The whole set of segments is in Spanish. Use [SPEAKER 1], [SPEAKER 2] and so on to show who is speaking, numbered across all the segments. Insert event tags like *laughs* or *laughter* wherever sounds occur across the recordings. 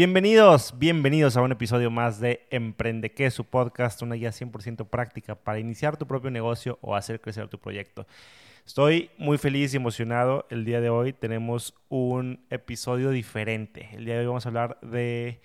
[SPEAKER 1] Bienvenidos, bienvenidos a un episodio más de Emprende que su podcast, una guía 100% práctica para iniciar tu propio negocio o hacer crecer tu proyecto. Estoy muy feliz y emocionado. El día de hoy tenemos un episodio diferente. El día de hoy vamos a hablar de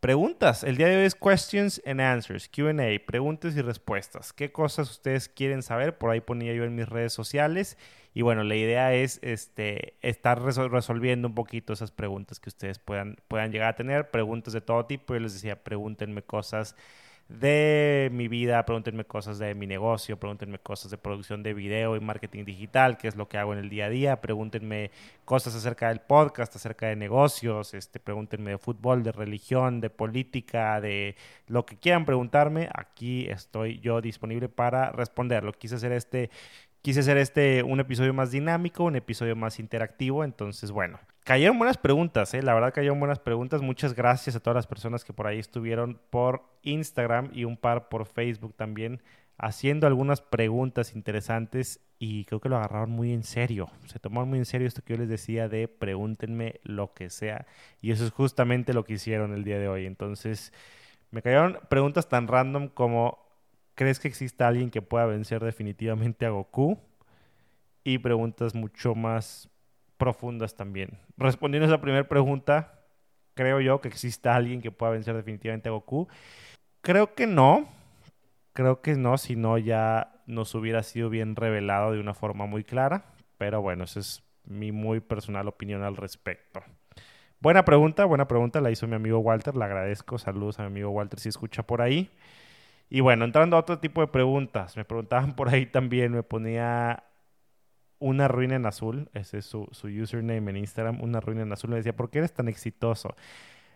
[SPEAKER 1] preguntas. El día de hoy es questions and answers, QA, preguntas y respuestas. ¿Qué cosas ustedes quieren saber? Por ahí ponía yo en mis redes sociales. Y bueno, la idea es este, estar resolviendo un poquito esas preguntas que ustedes puedan, puedan llegar a tener. Preguntas de todo tipo. Yo les decía, pregúntenme cosas de mi vida, pregúntenme cosas de mi negocio, pregúntenme cosas de producción de video y marketing digital, que es lo que hago en el día a día, pregúntenme cosas acerca del podcast, acerca de negocios, este, pregúntenme de fútbol, de religión, de política, de lo que quieran preguntarme, aquí estoy yo disponible para responderlo. Quise hacer este quise hacer este un episodio más dinámico, un episodio más interactivo. Entonces, bueno, cayeron buenas preguntas, ¿eh? La verdad cayeron buenas preguntas. Muchas gracias a todas las personas que por ahí estuvieron por Instagram y un par por Facebook también haciendo algunas preguntas interesantes y creo que lo agarraron muy en serio. Se tomaron muy en serio esto que yo les decía de pregúntenme lo que sea. Y eso es justamente lo que hicieron el día de hoy. Entonces, me cayeron preguntas tan random como ¿Crees que exista alguien que pueda vencer definitivamente a Goku? Y preguntas mucho más profundas también. Respondiendo a esa primera pregunta, creo yo que exista alguien que pueda vencer definitivamente a Goku. Creo que no. Creo que no, si no ya nos hubiera sido bien revelado de una forma muy clara. Pero bueno, esa es mi muy personal opinión al respecto. Buena pregunta, buena pregunta, la hizo mi amigo Walter, le agradezco. Saludos a mi amigo Walter si escucha por ahí. Y bueno, entrando a otro tipo de preguntas, me preguntaban *laughs* por ahí también, me ponía una ruina en azul, ese es su, su username en Instagram, una ruina en azul, me decía, ¿por qué eres tan exitoso?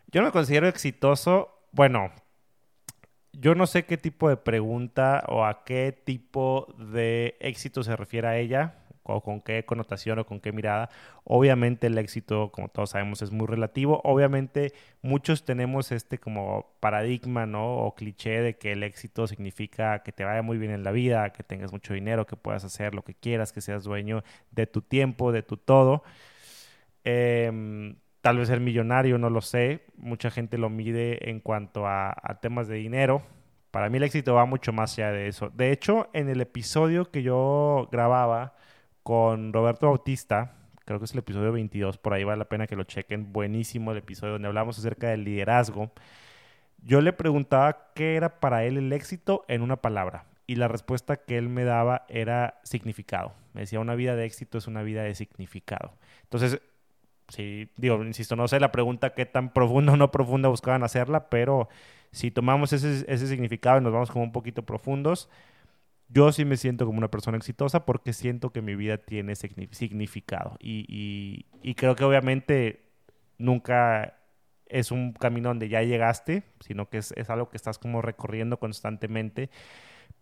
[SPEAKER 1] Yo no me considero exitoso, bueno, yo no sé qué tipo de pregunta o a qué tipo de éxito se refiere a ella, o con qué connotación o con qué mirada. Obviamente el éxito, como todos sabemos, es muy relativo. Obviamente muchos tenemos este como paradigma, ¿no? O cliché de que el éxito significa que te vaya muy bien en la vida, que tengas mucho dinero, que puedas hacer lo que quieras, que seas dueño de tu tiempo, de tu todo. Em, tal vez ser millonario, no lo sé. Mucha gente lo mide en cuanto a, a temas de dinero. Para mí el éxito va mucho más allá de eso. De hecho, en el episodio que yo grababa, con Roberto Bautista, creo que es el episodio 22, por ahí vale la pena que lo chequen, buenísimo el episodio donde hablamos acerca del liderazgo. Yo le preguntaba qué era para él el éxito en una palabra y la respuesta que él me daba era significado. Me decía, una vida de éxito es una vida de significado. Entonces, sí, digo, insisto, no sé la pregunta qué tan profunda o no profunda buscaban hacerla, pero si tomamos ese, ese significado y nos vamos como un poquito profundos, yo sí me siento como una persona exitosa porque siento que mi vida tiene significado. Y, creo que obviamente nunca es un camino donde ya llegaste, sino que es, es, algo que estás como recorriendo constantemente.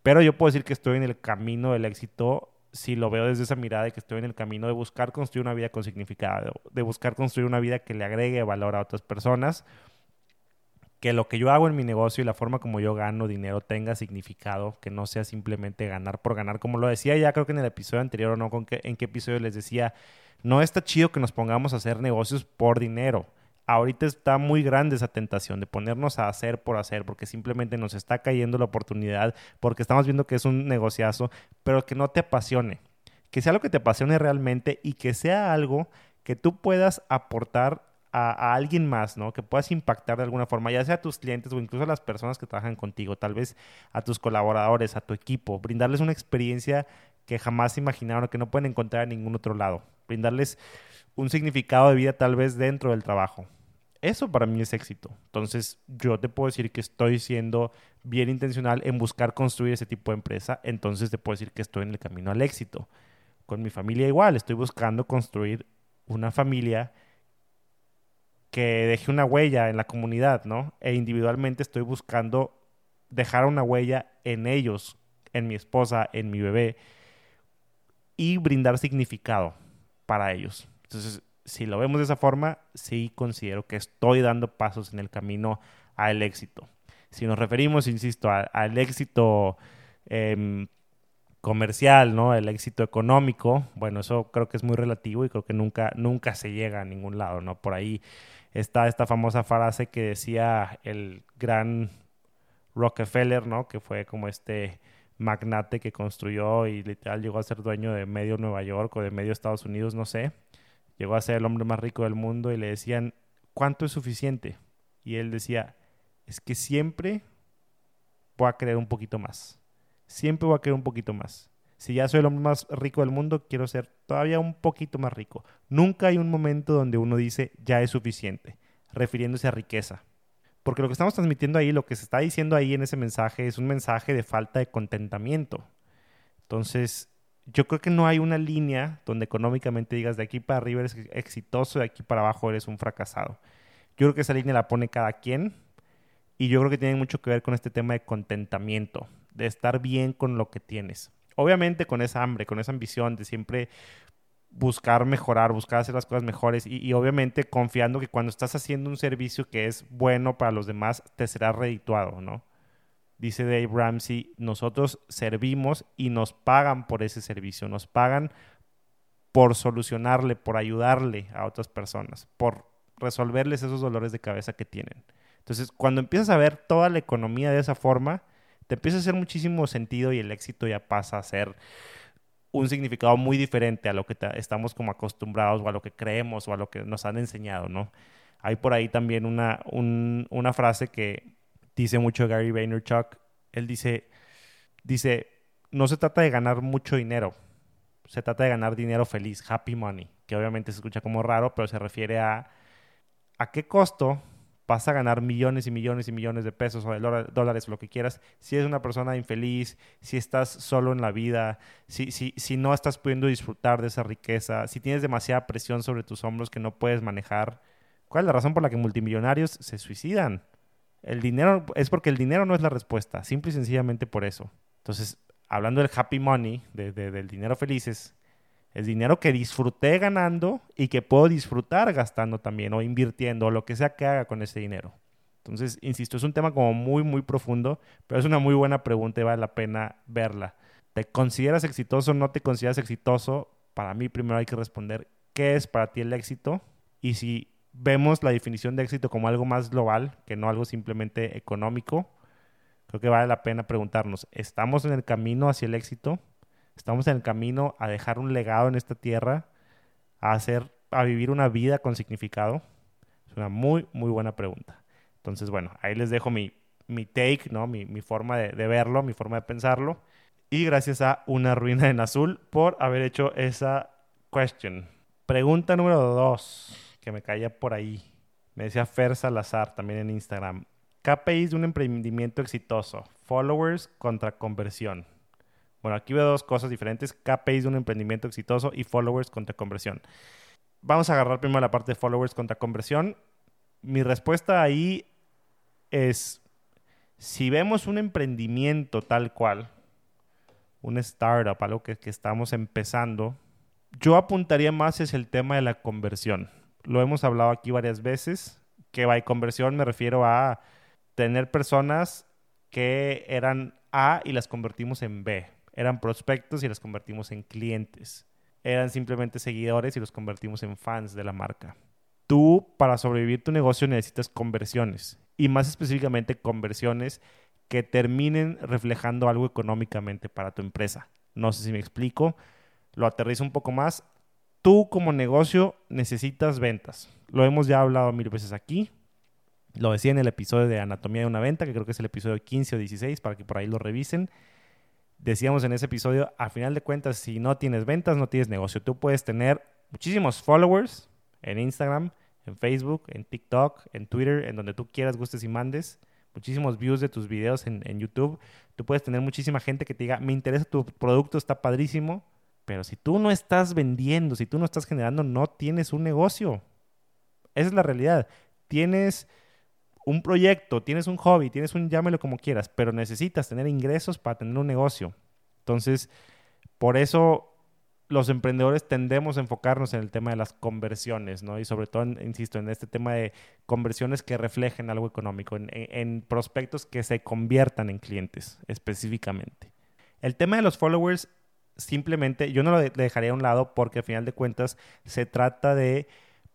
[SPEAKER 1] Pero yo puedo decir que estoy en el camino del éxito si lo veo desde esa mirada de que estoy en el camino de buscar construir una vida con significado, de buscar construir una vida que le agregue valor a otras personas que lo que yo hago en mi negocio y la forma como yo gano dinero tenga significado, que no sea simplemente ganar por ganar, como lo decía ya creo que en el episodio anterior o no, con en qué episodio les decía, no está chido que nos pongamos a hacer negocios por dinero. Ahorita está muy grande esa tentación de ponernos a hacer por hacer, porque simplemente nos está cayendo la oportunidad, porque estamos viendo que es un negociazo, pero que no te apasione, que sea lo que te apasione realmente y que sea algo que tú puedas aportar a, alguien más, ¿no? Que puedas impactar de alguna forma, ya sea a tus clientes o incluso a las personas que trabajan contigo, tal vez a tus colaboradores, a tu equipo, brindarles una experiencia que jamás imaginaron que no pueden encontrar en ningún otro lado, brindarles un significado de vida tal vez dentro del trabajo. Eso para mí es éxito. Entonces, yo te puedo decir que estoy siendo bien intencional en buscar construir ese tipo de empresa. Entonces, te puedo decir que estoy en el camino al éxito. Con mi familia igual, estoy buscando construir una familia que deje una huella en la comunidad, ¿no? E individualmente estoy buscando dejar una huella en ellos, en mi esposa, en mi bebé, y brindar significado para ellos. Entonces, si lo vemos de esa forma, sí considero que estoy dando pasos en el camino al éxito. Si nos referimos, insisto, al éxito em, comercial, ¿no? El éxito económico, bueno, eso creo que es muy relativo y creo que nunca, nunca se llega a ningún lado, ¿no? Por ahí está esta famosa frase que decía el gran Rockefeller, ¿no? Que fue como este magnate que construyó y literal llegó a ser dueño de medio Nueva York o de medio Estados Unidos, no sé. Llegó a ser el hombre más rico del mundo y le decían, ¿cuánto es suficiente? Y él decía, es que siempre voy a querer un poquito más. Siempre voy a querer un poquito más. Si ya soy el hombre más rico del mundo, quiero ser todavía un poquito más rico. Nunca hay un momento donde uno dice, ya es suficiente, refiriéndose a riqueza. Porque lo que estamos transmitiendo ahí, lo que se está diciendo ahí en ese mensaje, es un mensaje de falta de contentamiento. Entonces, yo creo que no hay una línea donde económicamente digas de aquí para arriba eres exitoso, de aquí para abajo eres un fracasado. Yo creo que esa línea la pone cada quien y yo creo que tiene mucho que ver con este tema de contentamiento, de estar bien con lo que tienes. Obviamente con esa hambre, con esa ambición de siempre buscar mejorar, buscar hacer las cosas mejores y, obviamente confiando que cuando estás haciendo un servicio que es bueno para los demás, te será redituado, ¿no? Dice Dave Ramsey, nosotros servimos y nos pagan por ese servicio, nos pagan por solucionarle, por ayudarle a otras personas, por resolverles esos dolores de cabeza que tienen. Entonces, cuando empiezas a ver toda la economía de esa forma, te empieza a hacer muchísimo sentido y el éxito ya pasa a ser un significado muy diferente a lo que estamos como acostumbrados o a lo que creemos o a lo que nos han enseñado, ¿no? Hay por ahí también una, una frase que dice mucho Gary Vaynerchuk. Él dice, dice, no se trata de ganar mucho dinero, se trata de ganar dinero feliz, happy money, que obviamente se escucha como raro, pero se refiere a a qué costo vas a ganar millones y millones y millones de pesos o de dólares, lo que quieras, si eres una persona infeliz, si estás solo en la vida, si, si, si no estás pudiendo disfrutar de esa riqueza, si tienes demasiada presión sobre tus hombros que no puedes manejar. ¿Cuál es la razón por la que multimillonarios se suicidan? El dinero es porque el dinero no es la respuesta, simple y sencillamente por eso. Entonces, hablando del happy money, del dinero felices, es dinero que disfruté ganando y que puedo disfrutar gastando también o invirtiendo o lo que sea que haga con ese dinero. Entonces, insisto, es un tema como muy, muy profundo, pero es una muy buena pregunta y vale la pena verla. ¿Te consideras exitoso o no te consideras exitoso? Para mí primero hay que responder qué es para ti el éxito y si vemos la definición de éxito como algo más global que no algo simplemente económico, creo que vale la pena preguntarnos, ¿estamos en el camino hacia el éxito? Estamos en el camino a dejar un legado en esta tierra, a hacer, a vivir una vida con significado. Es una muy, muy buena pregunta. Entonces, bueno, ahí les dejo mi, mi take, ¿no? Mi, mi forma de, verlo, mi forma de pensarlo. Y gracias a Una Ruina en Azul por haber hecho esa question. Pregunta número dos, que me caía por ahí. Me decía Fer Salazar también en Instagram. KPIs de un emprendimiento exitoso. Followers contra conversión. Bueno, aquí veo dos cosas diferentes. KPIs de un emprendimiento exitoso y followers contra conversión. Vamos a agarrar primero la parte de followers contra conversión. Mi respuesta ahí es, si vemos un emprendimiento tal cual, un startup, algo que, estamos empezando, yo apuntaría más es el tema de la conversión. Lo hemos hablado aquí varias veces, que by conversión me refiero a tener personas que eran A y las convertimos en B eran prospectos y los convertimos en clientes. Eran simplemente seguidores y los convertimos en fans de la marca. Tú, para sobrevivir tu negocio, necesitas conversiones. Y más específicamente, conversiones que terminen reflejando algo económicamente para tu empresa. No sé si me explico. Lo aterrizo un poco más. Tú como negocio necesitas ventas. Lo hemos ya hablado mil veces aquí. Lo decía en el episodio de Anatomía de una venta, que creo que es el episodio 15 o 16, para que por ahí lo revisen decíamos en ese episodio, a final de cuentas, si no tienes ventas, no tienes negocio. Tú puedes tener muchísimos followers en Instagram, en Facebook, en TikTok, en Twitter, en donde tú quieras, gustes y mandes. Muchísimos views de tus videos en, en YouTube. Tú puedes tener muchísima gente que te diga, me interesa tu producto, está padrísimo. Pero si tú no estás vendiendo, si tú no estás generando, no tienes un negocio. Esa es la realidad. Tienes un proyecto, tienes un hobby, tienes un llámelo como quieras, pero necesitas tener ingresos para tener un negocio. Entonces, por eso los emprendedores tendemos a enfocarnos en el tema de las conversiones, ¿no? Y sobre todo, insisto, en este tema de conversiones que reflejen algo económico, en, prospectos que se conviertan en clientes específicamente. El tema de los followers, simplemente, yo no lo dejaría a un lado porque al final de cuentas se trata de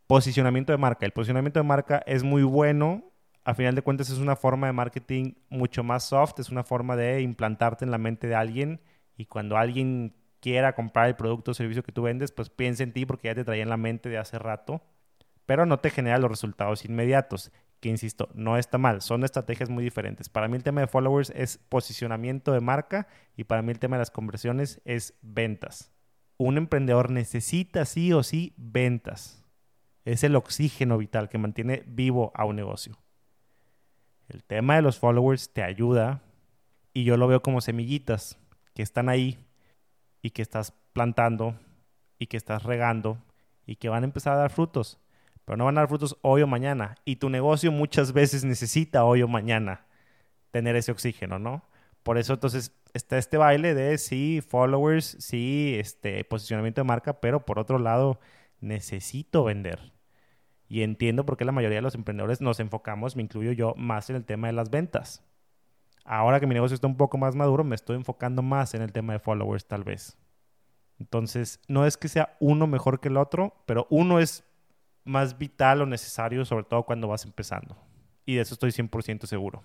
[SPEAKER 1] Posicionamiento de marca. El posicionamiento de marca es muy bueno. A final de cuentas es una forma de marketing mucho más soft, es una forma de implantarte en la mente de alguien y cuando alguien quiera comprar el producto o servicio que tú vendes, pues piensa en ti porque ya te traía en la mente de hace rato, pero no te genera los resultados inmediatos, que insisto, no está mal, son estrategias muy diferentes. Para mí el tema de followers es posicionamiento de marca y para mí el tema de las conversiones es ventas. Un emprendedor necesita sí o sí ventas. Es el oxígeno vital que mantiene vivo a un negocio. El tema de los followers te ayuda y yo lo veo como semillitas que están ahí y que estás plantando y que estás regando y que van a empezar a dar frutos, pero no van a dar frutos hoy o mañana. Y tu negocio muchas veces necesita hoy o mañana tener ese oxígeno, ¿no? Por eso entonces está este baile de sí, followers, sí, este posicionamiento de marca, pero por otro lado necesito vender. Y entiendo por qué la mayoría de los emprendedores nos enfocamos, me incluyo yo, más en el tema de las ventas. Ahora que mi negocio está un poco más maduro, me estoy enfocando más en el tema de followers tal vez. Entonces, no es que sea uno mejor que el otro, pero uno es más vital o necesario, sobre todo cuando vas empezando. Y de eso estoy 100% seguro.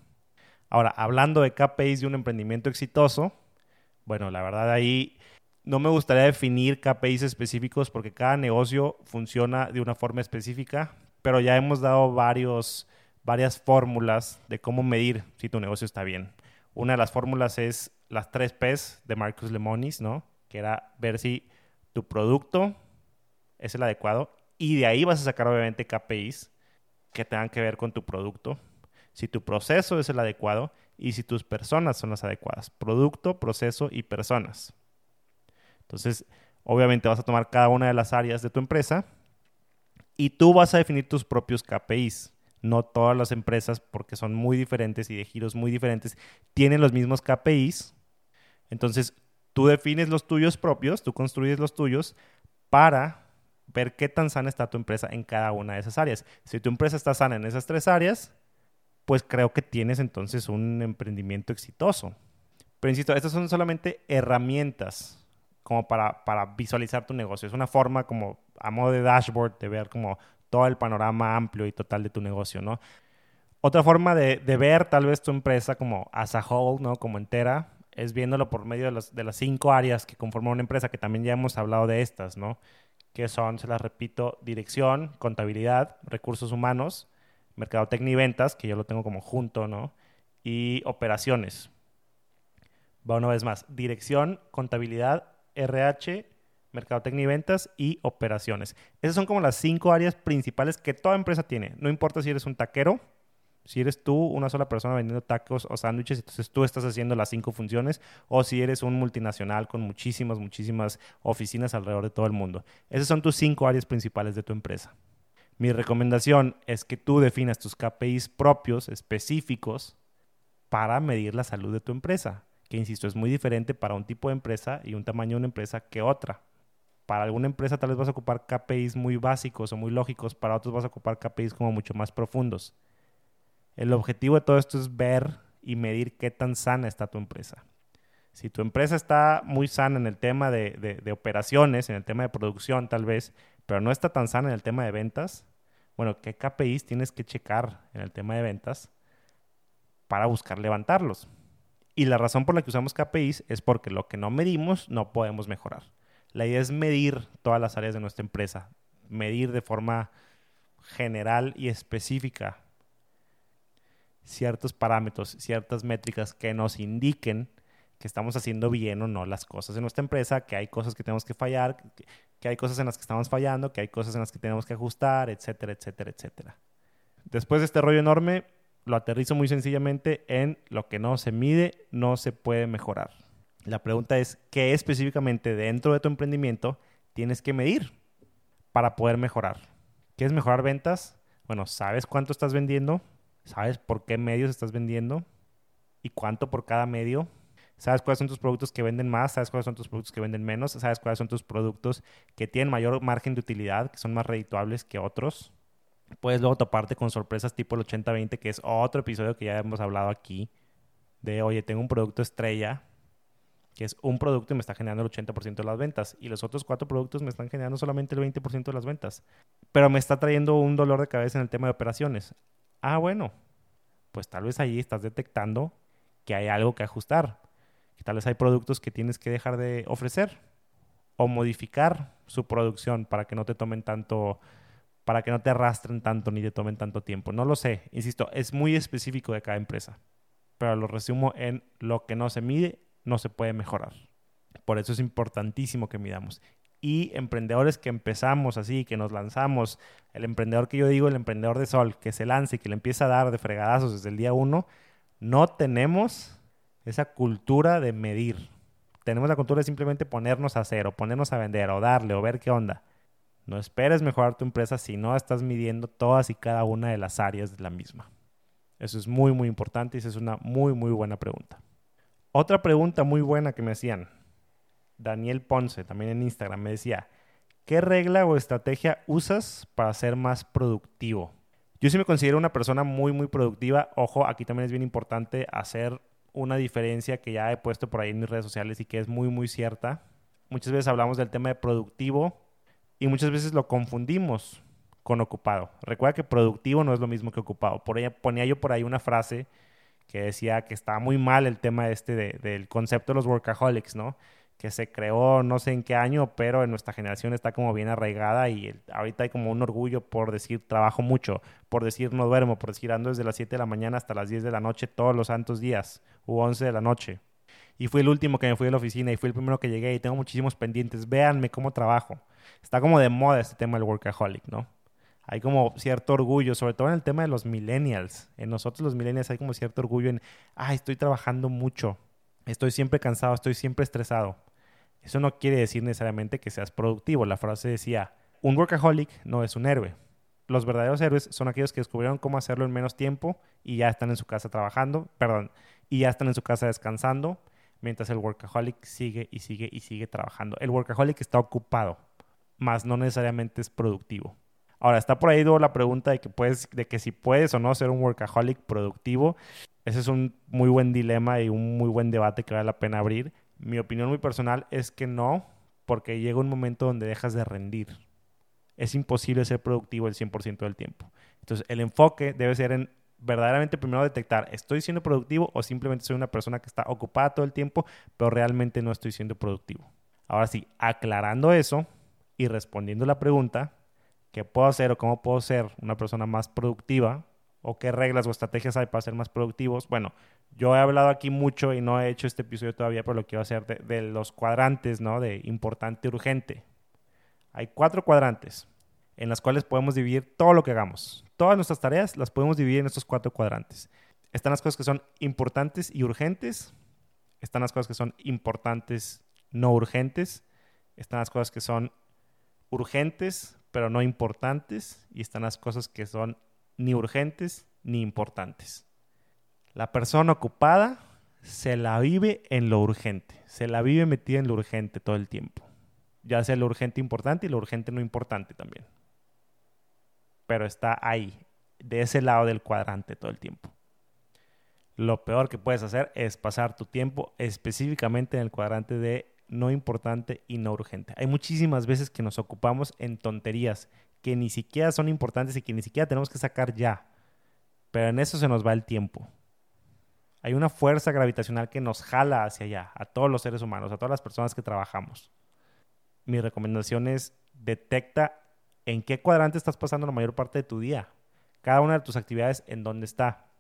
[SPEAKER 1] Ahora, hablando de KPIs de un emprendimiento exitoso, bueno, la verdad ahí no me gustaría definir KPIs específicos porque cada negocio funciona de una forma específica, pero ya hemos dado varias fórmulas de cómo medir si tu negocio está bien. Una de las fórmulas es las tres P's de Marcus Lemonis, ¿no? Que era ver si tu producto es el adecuado y de ahí vas a sacar obviamente KPIs que tengan que ver con tu producto, si tu proceso es el adecuado y si tus personas son las adecuadas. Producto, proceso y personas. Entonces, obviamente vas a tomar cada una de las áreas de tu empresa y tú vas a definir tus propios KPIs no todas las empresas, porque son muy diferentes y de giros muy diferentes, tienen los mismos KPIs. Entonces, tú defines los tuyos propios, tú construyes los tuyos para ver qué tan sana está tu empresa en cada una de esas áreas. Si tu empresa está sana en esas tres áreas, pues creo que tienes entonces un emprendimiento exitoso. Pero insisto, estas son solamente herramientas como para, para visualizar tu negocio. Es una forma como a modo de dashboard de ver como todo el panorama amplio y total de tu negocio, ¿no? Otra forma de, ver tal vez tu empresa como as a whole, ¿no? Como entera, es viéndolo por medio de, de las cinco áreas que conforman una empresa, que también ya hemos hablado de estas, ¿no? Que son, se las repito, dirección, contabilidad, recursos humanos, mercadotecnia y ventas, que yo lo tengo como junto, ¿no? Y operaciones. Va una vez más, dirección, contabilidad, RH, mercadotecnia y ventas y operaciones. Esas son como las cinco áreas principales que toda empresa tiene. No importa si eres un taquero, si eres tú una sola persona vendiendo tacos o sándwiches, entonces tú estás haciendo las cinco funciones, o si eres un multinacional con muchísimas, muchísimas oficinas alrededor de todo el mundo. Esas son tus cinco áreas principales de tu empresa. Mi recomendación es que tú definas tus KPIs propios, específicos, para medir la salud de tu empresa, que insisto, es muy diferente para un tipo de empresa y un tamaño de una empresa que otra para alguna empresa tal vez vas a ocupar KPIs muy básicos o muy lógicos, para otros vas a ocupar KPIs como mucho más profundos. El objetivo de todo esto es ver y medir qué tan sana está tu empresa. Si tu empresa está muy sana en el tema de, de, operaciones, en el tema de producción tal vez, pero no está tan sana en el tema de ventas, bueno, ¿qué KPIs tienes que checar en el tema de ventas para buscar levantarlos? Y la razón por la que usamos KPIs es porque lo que no medimos no podemos mejorar. La idea es medir todas las áreas de nuestra empresa, medir de forma general y específica ciertos parámetros, ciertas métricas que nos indiquen que estamos haciendo bien o no las cosas en nuestra empresa, que hay cosas que tenemos que fallar, que hay cosas en las que estamos fallando, que hay cosas en las que tenemos que ajustar, etcétera, etcétera, etcétera. Después de este rollo enorme, lo aterrizo muy sencillamente en lo que no se mide, no se puede mejorar. La pregunta es, ¿qué específicamente dentro de tu emprendimiento tienes que medir para poder mejorar? ¿Quieres mejorar ventas? Bueno, ¿sabes cuánto estás vendiendo? ¿Sabes por qué medios estás vendiendo? ¿Y cuánto por cada medio? ¿Sabes cuáles son tus productos que venden más? ¿Sabes cuáles son tus productos que venden menos? ¿Sabes cuáles son tus productos que tienen mayor margen de utilidad, que son más redituables que otros? Puedes luego toparte con sorpresas tipo el 80-20, que es otro episodio que ya hemos hablado aquí, de, oye, tengo un producto estrella que es un producto y me está generando el 80% de las ventas y los otros cuatro productos me están generando solamente el 20% de las ventas. Pero me está trayendo un dolor de cabeza en el tema de operaciones. Ah, bueno, pues tal vez ahí estás detectando que hay algo que ajustar, que tal vez hay productos que tienes que dejar de ofrecer o modificar su producción para que no te tomen tanto, para que no te arrastren tanto ni te tomen tanto tiempo. No lo sé, insisto, es muy específico de cada empresa, pero lo resumo en lo que no se mide no se puede mejorar. Por eso es importantísimo que midamos. Y emprendedores que empezamos así, que nos lanzamos, el emprendedor que yo digo, el emprendedor de sol, que se lance y que le empieza a dar de fregadazos desde el día uno, no tenemos esa cultura de medir. Tenemos la cultura de simplemente ponernos a hacer o ponernos a vender o darle o ver qué onda. No esperes mejorar tu empresa si no estás midiendo todas y cada una de las áreas de la misma. Eso es muy, muy importante y esa es una muy, muy buena pregunta. Otra pregunta muy buena que me hacían, Daniel Ponce, también en Instagram, me decía, ¿qué regla o estrategia usas para ser más productivo? Yo sí me considero una persona muy, muy productiva. Ojo, aquí también es bien importante hacer una diferencia que ya he puesto por ahí en mis redes sociales y que es muy, muy cierta. Muchas veces hablamos del tema de productivo y muchas veces lo confundimos con ocupado. Recuerda que productivo no es lo mismo que ocupado. Por ella ponía yo por ahí una frase que decía que estaba muy mal el tema este del concepto de los workaholics, ¿no? que se creó no sé en qué año, pero en nuestra generación está como bien arraigada y ahorita hay como un orgullo por decir trabajo mucho, por decir no duermo, por decir ando desde las 7 de la mañana hasta las 10 de la noche todos los santos días, u 11 de la noche. Y fui el último que me fui de la oficina y fui el primero que llegué y tengo muchísimos pendientes. Véanme cómo trabajo. Está como de moda este tema del workaholic, ¿no? Hay como cierto orgullo, sobre todo en el tema de los millennials. En nosotros los millennials hay como cierto orgullo en, ay, estoy trabajando mucho, estoy siempre cansado, estoy siempre estresado. Eso no quiere decir necesariamente que seas productivo. La frase decía, un workaholic no es un héroe. Los verdaderos héroes son aquellos que descubrieron cómo hacerlo en menos tiempo y ya están en su casa trabajando, perdón, y ya están en su casa descansando, mientras el workaholic sigue y sigue y sigue trabajando. El workaholic está ocupado, más no necesariamente es productivo. Ahora, está por ahí la pregunta de que, puedes, de que si puedes o no ser un workaholic productivo. Ese es un muy buen dilema y un muy buen debate que vale la pena abrir. Mi opinión muy personal es que no, porque llega un momento donde dejas de rendir. Es imposible ser productivo el 100% del tiempo. Entonces, el enfoque debe ser en verdaderamente primero detectar, ¿estoy siendo productivo o simplemente soy una persona que está ocupada todo el tiempo, pero realmente no estoy siendo productivo? Ahora sí, aclarando eso y respondiendo la pregunta, ¿qué puedo hacer o cómo puedo ser una persona más productiva? ¿O qué reglas o estrategias hay para ser más productivos? Bueno, yo he hablado aquí mucho y no he hecho este episodio todavía, pero lo quiero hacer de, los cuadrantes, ¿no? De importante, urgente. Hay cuatro cuadrantes en las cuales podemos dividir todo lo que hagamos. Todas nuestras tareas las podemos dividir en estos cuatro cuadrantes. Están las cosas que son importantes y urgentes. Están las cosas que son importantes, no urgentes. Están las cosas que son urgentes, pero no importantes. Y están las cosas que son ni urgentes ni importantes. La persona ocupada se la vive en lo urgente, se la vive metida en lo urgente todo el tiempo. Ya sea lo urgente importante y lo urgente no importante también. Pero está ahí, de ese lado del cuadrante todo el tiempo. Lo peor que puedes hacer es pasar tu tiempo específicamente en el cuadrante de no importante y no urgente. Hay muchísimas veces que nos ocupamos en tonterías que ni siquiera son importantes y que ni siquiera tenemos que sacar ya. Pero en eso se nos va el tiempo. Hay una fuerza gravitacional que nos jala hacia allá, a todos los seres humanos, a todas las personas que trabajamos. Mi recomendación es detecta en qué cuadrante estás pasando la mayor parte de tu día. Cada una de tus actividades en dónde está.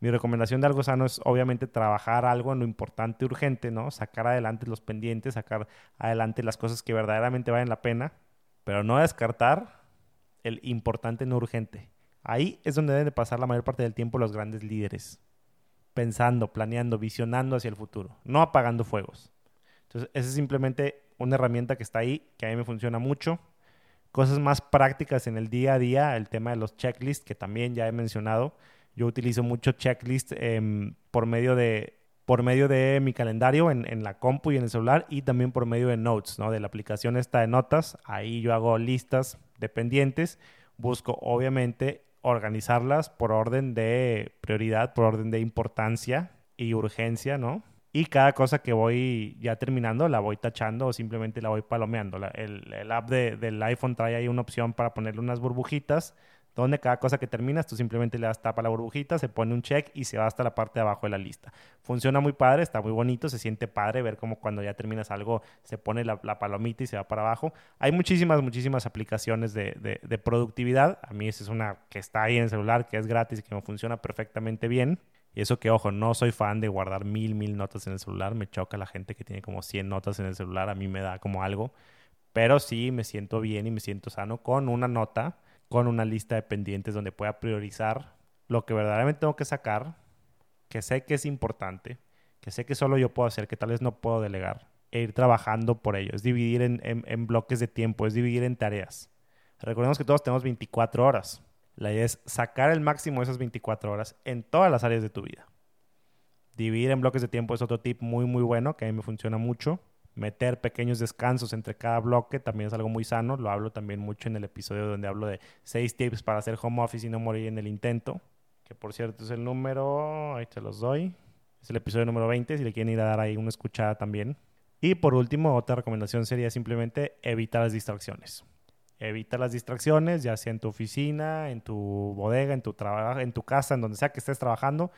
[SPEAKER 1] Mi recomendación de algo sano es obviamente trabajar algo en lo importante y urgente, ¿no? Sacar adelante los pendientes, sacar adelante las cosas que verdaderamente valen la pena, pero no descartar el importante no urgente. Ahí es donde deben de pasar la mayor parte del tiempo los grandes líderes pensando, planeando, visionando hacia el futuro, no apagando fuegos. Entonces, esa es simplemente una herramienta que está ahí, que a mí me funciona mucho. Cosas más prácticas en el día a día, el tema de los checklists, que también ya he mencionado. Yo utilizo mucho checklist em, por, medio de, por medio de mi calendario en, en, la compu y en el celular y también por medio de Notes, ¿no? De la aplicación esta de notas. Ahí yo hago listas de pendientes. Busco, obviamente, organizarlas por orden de prioridad, por orden de importancia y urgencia, ¿no? Y cada cosa que voy ya terminando la voy tachando o simplemente la voy palomeando. el, el, app de, del iPhone trae ahí una opción para ponerle unas burbujitas donde cada cosa que terminas tú simplemente le das tapa a la burbujita, se pone un check y se va hasta la parte de abajo de la lista. Funciona muy padre, está muy bonito, se siente padre ver cómo cuando ya terminas algo se pone la, palomita y se va para abajo. Hay muchísimas, muchísimas aplicaciones de, de, productividad. A mí esa es una que está ahí en el celular, que es gratis y que me funciona perfectamente bien. Y eso que, ojo, no soy fan de guardar mil, mil notas en el celular. Me choca la gente que tiene como 100 notas en el celular. A mí me da como algo. Pero sí me siento bien y me siento sano con una nota con una lista de pendientes donde pueda priorizar lo que verdaderamente tengo que sacar, que sé que es importante, que sé que solo yo puedo hacer, que tal vez no puedo delegar, e ir trabajando por ello. Es dividir en, bloques de tiempo, es dividir en tareas. Recordemos que todos tenemos 24 horas. La idea es sacar el máximo de esas 24 horas en todas las áreas de tu vida. Dividir en bloques de tiempo es otro tip muy, muy bueno que a mí me funciona mucho meter pequeños descansos entre cada bloque también es algo muy sano. Lo hablo también mucho en el episodio donde hablo de seis tips para hacer home office y no morir en el intento. Que por cierto es el número, ahí te los doy. Es el episodio número 20, si le quieren ir a dar ahí una escuchada también. Y por último, otra recomendación sería simplemente evitar las distracciones. Evita las distracciones, ya sea en tu oficina, en tu bodega, en tu trabajo, en tu casa, en donde sea que estés trabajando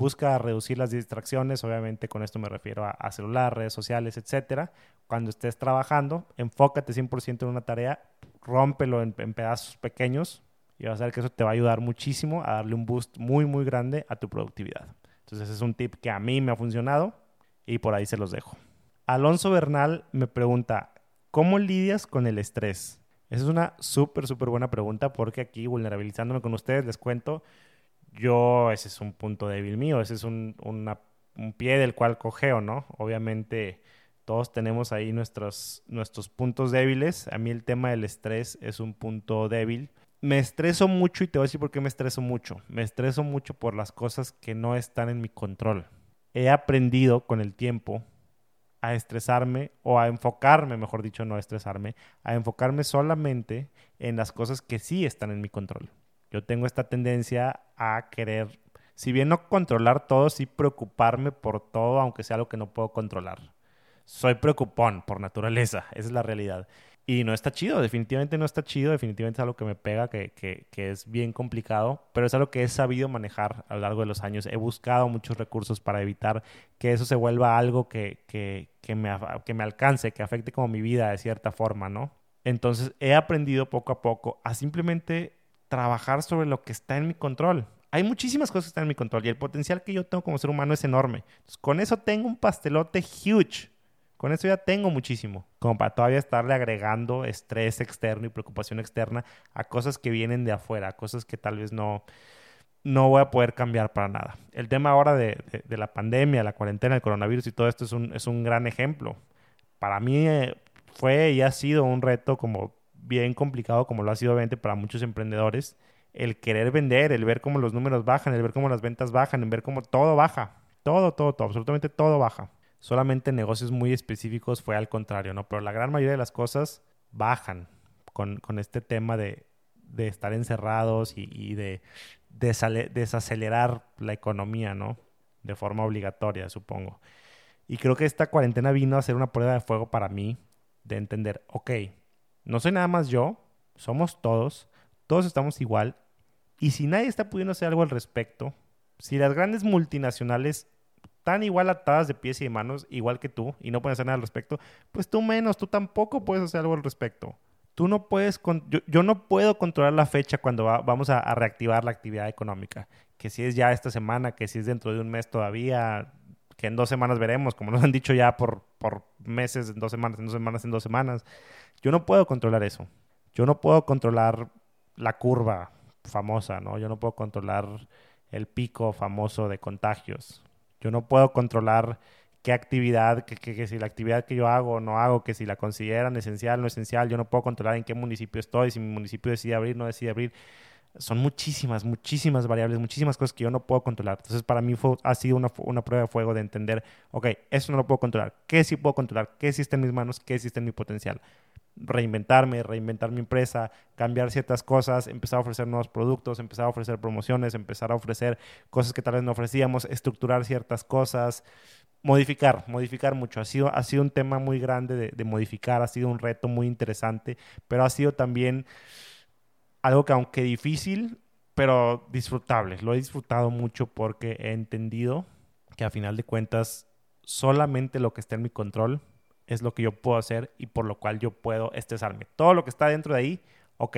[SPEAKER 1] busca reducir las distracciones, obviamente con esto me refiero a, celular, redes sociales, etcétera. Cuando estés trabajando, enfócate 100% en una tarea, rómpelo en, pedazos pequeños y vas a ver que eso te va a ayudar muchísimo a darle un boost muy, muy grande a tu productividad. Entonces, ese es un tip que a mí me ha funcionado y por ahí se los dejo. Alonso Bernal me pregunta, ¿cómo lidias con el estrés? Esa es una súper, súper buena pregunta porque aquí, vulnerabilizándome con ustedes, les cuento, yo, ese es un punto débil mío, ese es un, pie del cual cogeo, ¿no? Obviamente todos tenemos ahí nuestros, nuestros puntos débiles. A mí el tema del estrés es un punto débil. Me estreso mucho y te voy a decir por qué me estreso mucho. Me estreso mucho por las cosas que no están en mi control. He aprendido con el tiempo a estresarme o a enfocarme, mejor dicho, no a estresarme, a enfocarme solamente en las cosas que sí están en mi control. Yo tengo esta tendencia a querer, si bien no controlar todo, sí preocuparme por todo, aunque sea algo que no puedo controlar. Soy preocupón por naturaleza, *laughs* esa es la realidad. Y no está chido, definitivamente no está chido, definitivamente es algo que me pega, que, que, que, es bien complicado, pero es algo que he sabido manejar a lo largo de los años. He buscado muchos recursos para evitar que eso se vuelva algo que, que, me, que me alcance, que afecte como mi vida de cierta forma, ¿no? Entonces he aprendido poco a poco a simplemente trabajar sobre lo que está en mi control. Hay muchísimas cosas que están en mi control y el potencial que yo tengo como ser humano es enorme. con eso tengo un pastelote huge. Con eso ya tengo muchísimo. Como para todavía estarle agregando estrés externo y preocupación externa a cosas que vienen de afuera, a cosas que tal vez no, no voy a poder cambiar para nada. El tema ahora de, la pandemia, la cuarentena, el coronavirus y todo esto es un, es un gran ejemplo. Para mí eh, fue y ha sido un reto como bien complicado, como lo ha sido obviamente para muchos emprendedores, el querer vender, el ver cómo los números bajan, el ver cómo las ventas bajan, el ver cómo todo baja. Todo, todo, todo, absolutamente todo baja. Solamente en negocios muy específicos fue al contrario, ¿no? Pero la gran mayoría de las cosas bajan con, con este tema de, de, estar encerrados y, y de, de desacelerar la economía, ¿no? De forma obligatoria, supongo. Y creo que esta cuarentena vino a ser una prueba de fuego para mí de entender, ok, no soy nada más yo, somos todos, todos estamos igual. Y si nadie está pudiendo hacer algo al respecto, si las grandes multinacionales están igual atadas de pies y de manos, igual que tú, y no pueden hacer nada al respecto, pues tú menos, tú tampoco puedes hacer algo al respecto. Tú no puedes, yo, no puedo controlar la fecha cuando vamos a, reactivar la actividad económica. Que si es ya esta semana, que si es dentro de un mes todavía, que en dos semanas veremos, como nos han dicho ya por, por meses, en dos semanas, en dos semanas, en dos semanas. Yo no puedo controlar eso. Yo no puedo controlar la curva famosa, ¿no? Yo no puedo controlar el pico famoso de contagios. Yo no puedo controlar qué actividad, que, si la actividad que yo hago o no hago, que si la consideran esencial o no esencial, yo no puedo controlar en qué municipio estoy, si mi municipio decide abrir o no decide abrir. Son muchísimas, muchísimas variables, muchísimas cosas que yo no puedo controlar. Entonces, para mí fue, ha sido una, una prueba de fuego de entender, ok, eso no lo puedo controlar. ¿Qué sí puedo controlar? ¿Qué está en mis manos? ¿Qué está en mi potencial? reinventarme, reinventar mi empresa, cambiar ciertas cosas, empezar a ofrecer nuevos productos, empezar a ofrecer promociones, empezar a ofrecer cosas que tal vez no ofrecíamos, estructurar ciertas cosas, modificar, modificar mucho. Ha sido, ha sido un tema muy grande de, de, modificar, ha sido un reto muy interesante, pero ha sido también algo que aunque difícil, pero disfrutable. Lo he disfrutado mucho porque he entendido que a final de cuentas solamente lo que está en mi control es lo que yo puedo hacer y por lo cual yo puedo estresarme. Todo lo que está dentro de ahí, ok,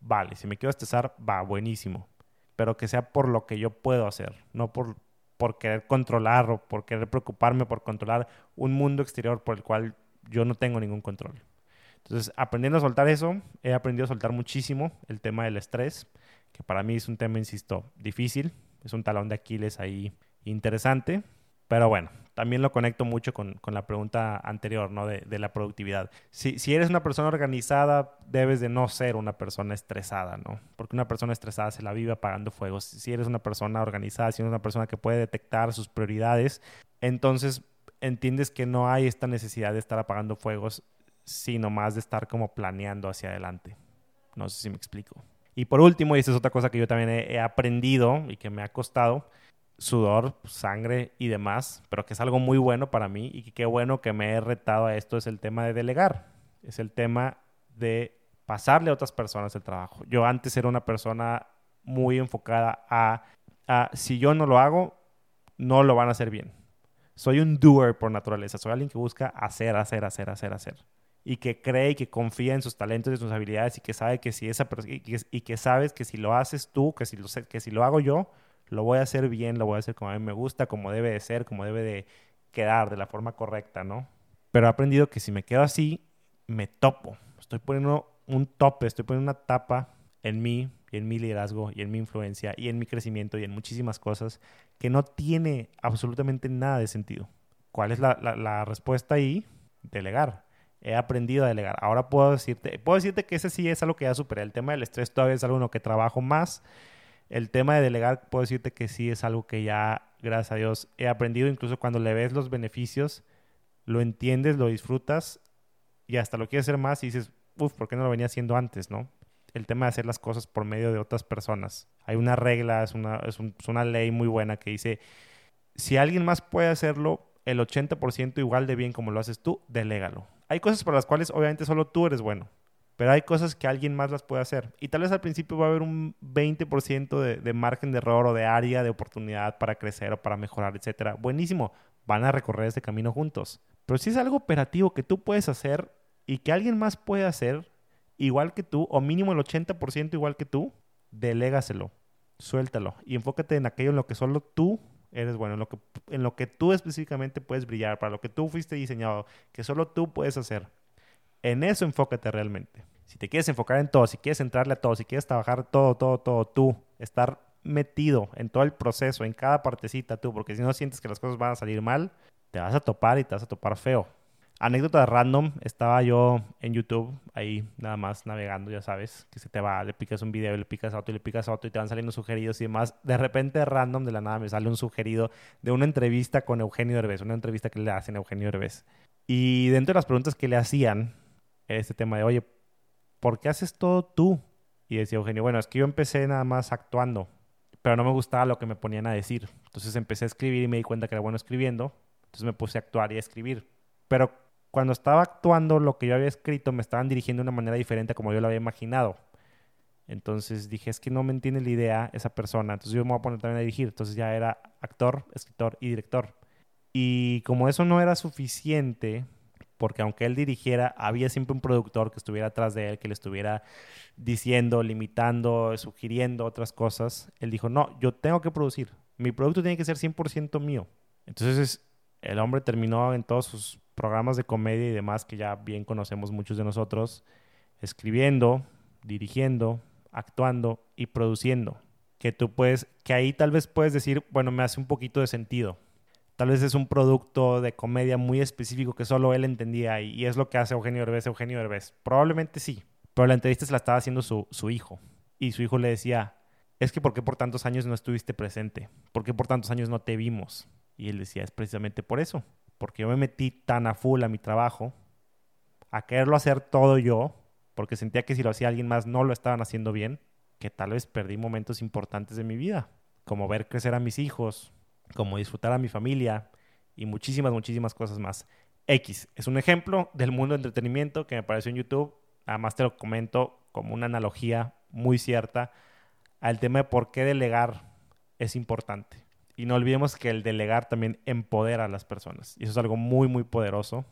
[SPEAKER 1] vale, si me quiero estresar, va, buenísimo. Pero que sea por lo que yo puedo hacer, no por, por querer controlar o por querer preocuparme por controlar un mundo exterior por el cual yo no tengo ningún control. Entonces, aprendiendo a soltar eso, he aprendido a soltar muchísimo el tema del estrés, que para mí es un tema, insisto, difícil, es un talón de Aquiles ahí interesante, pero bueno, también lo conecto mucho con, con la pregunta anterior, ¿no? De, la productividad. Si, si, eres una persona organizada, debes de no ser una persona estresada, ¿no? Porque una persona estresada se la vive apagando fuegos. Si eres una persona organizada, si eres una persona que puede detectar sus prioridades, entonces entiendes que no hay esta necesidad de estar apagando fuegos, sino más de estar como planeando hacia adelante. No sé si me explico. Y por último, y esta es otra cosa que yo también he, aprendido y que me ha costado, sudor, sangre y demás, pero que es algo muy bueno para mí y que qué bueno que me he retado a esto es el tema de delegar, es el tema de pasarle a otras personas el trabajo. Yo antes era una persona muy enfocada a, a si yo no lo hago, no lo van a hacer bien. Soy un doer por naturaleza, soy alguien que busca hacer, hacer, hacer, hacer, hacer. Y que cree y que confía en sus talentos y sus habilidades y que sabe que si esa y y que sabes que si lo haces tú, que si lo, que si lo hago yo, lo voy a hacer bien, lo voy a hacer como a mí me gusta, como debe de ser, como debe de quedar, de la forma correcta, ¿no? Pero he aprendido que si me quedo así, me topo. Estoy poniendo un tope, estoy poniendo una tapa en mí y en mi liderazgo y en mi influencia y en mi crecimiento y en muchísimas cosas que no tiene absolutamente nada de sentido. ¿Cuál es la, la respuesta ahí? Delegar. He aprendido a delegar. Ahora puedo decirte, puedo decirte que ese sí es algo que ya superé. El tema del estrés todavía es algo en lo que trabajo más el tema de delegar, puedo decirte que sí es algo que ya, gracias a Dios, he aprendido. Incluso cuando le ves los beneficios, lo entiendes, lo disfrutas y hasta lo quieres hacer más y dices, uff, ¿por qué no lo venía haciendo antes, no? El tema de hacer las cosas por medio de otras personas. Hay una regla, es una, es, es una ley muy buena que dice, si alguien más puede hacerlo el 80% igual de bien como lo haces tú, delégalo. Hay cosas por las cuales obviamente solo tú eres bueno pero hay cosas que alguien más las puede hacer. Y tal vez al principio va a haber un 20% de, margen de error o de área de oportunidad para crecer o para mejorar, etc. Buenísimo, van a recorrer este camino juntos. Pero si es algo operativo que tú puedes hacer y que alguien más puede hacer igual que tú, o mínimo el 80% igual que tú, delégaselo, suéltalo y enfócate en aquello en lo que solo tú eres bueno, en lo que, en lo que tú específicamente puedes brillar, para lo que tú fuiste diseñado, que solo tú puedes hacer. En eso enfócate realmente. Si te quieres enfocar en todo, si quieres entrarle a todo, si quieres trabajar todo, todo, todo tú, estar metido en todo el proceso, en cada partecita tú, porque si no sientes que las cosas van a salir mal, te vas a topar y te vas a topar feo. Anécdota random, estaba yo en YouTube, ahí nada más navegando, ya sabes, que se te va, le picas un video, le picas a otro, le picas a otro y te van saliendo sugeridos y demás. De repente, random, de la nada, me sale un sugerido de una entrevista con Eugenio Derbez, una entrevista que le hacen a Eugenio Derbez. Y dentro de las preguntas que le hacían, este tema de, oye, ¿por qué haces todo tú? Y decía Eugenio, bueno, es que yo empecé nada más actuando, pero no me gustaba lo que me ponían a decir. Entonces empecé a escribir y me di cuenta que era bueno escribiendo, entonces me puse a actuar y a escribir. Pero cuando estaba actuando, lo que yo había escrito me estaban dirigiendo de una manera diferente a como yo lo había imaginado. Entonces dije, es que no me entiende la idea esa persona, entonces yo me voy a poner también a dirigir. Entonces ya era actor, escritor y director. Y como eso no era suficiente, porque aunque él dirigiera, había siempre un productor que estuviera atrás de él, que le estuviera diciendo, limitando, sugiriendo otras cosas. Él dijo, no, yo tengo que producir, mi producto tiene que ser 100% mío. Entonces el hombre terminó en todos sus programas de comedia y demás, que ya bien conocemos muchos de nosotros, escribiendo, dirigiendo, actuando y produciendo. Que tú puedes, que ahí tal vez puedes decir, bueno, me hace un poquito de sentido Tal vez es un producto de comedia muy específico que solo él entendía y, es lo que hace Eugenio Derbez Eugenio Derbez. Probablemente sí, pero la entrevista se la estaba haciendo su, su hijo y su hijo le decía, es que ¿por qué por tantos años no estuviste presente? ¿Por qué por tantos años no te vimos? Y él decía, es precisamente por eso, porque yo me metí tan a full a mi trabajo, a quererlo hacer todo yo, porque sentía que si lo hacía alguien más no lo estaban haciendo bien, que tal vez perdí momentos importantes de mi vida, como ver crecer a mis hijos, como disfrutar a mi familia y muchísimas, muchísimas cosas más. X es un ejemplo del mundo de entretenimiento que me pareció en YouTube. Además te lo comento como una analogía muy cierta al tema de por qué delegar es importante. Y no olvidemos que el delegar también empodera a las personas. Y eso es algo muy, muy poderoso.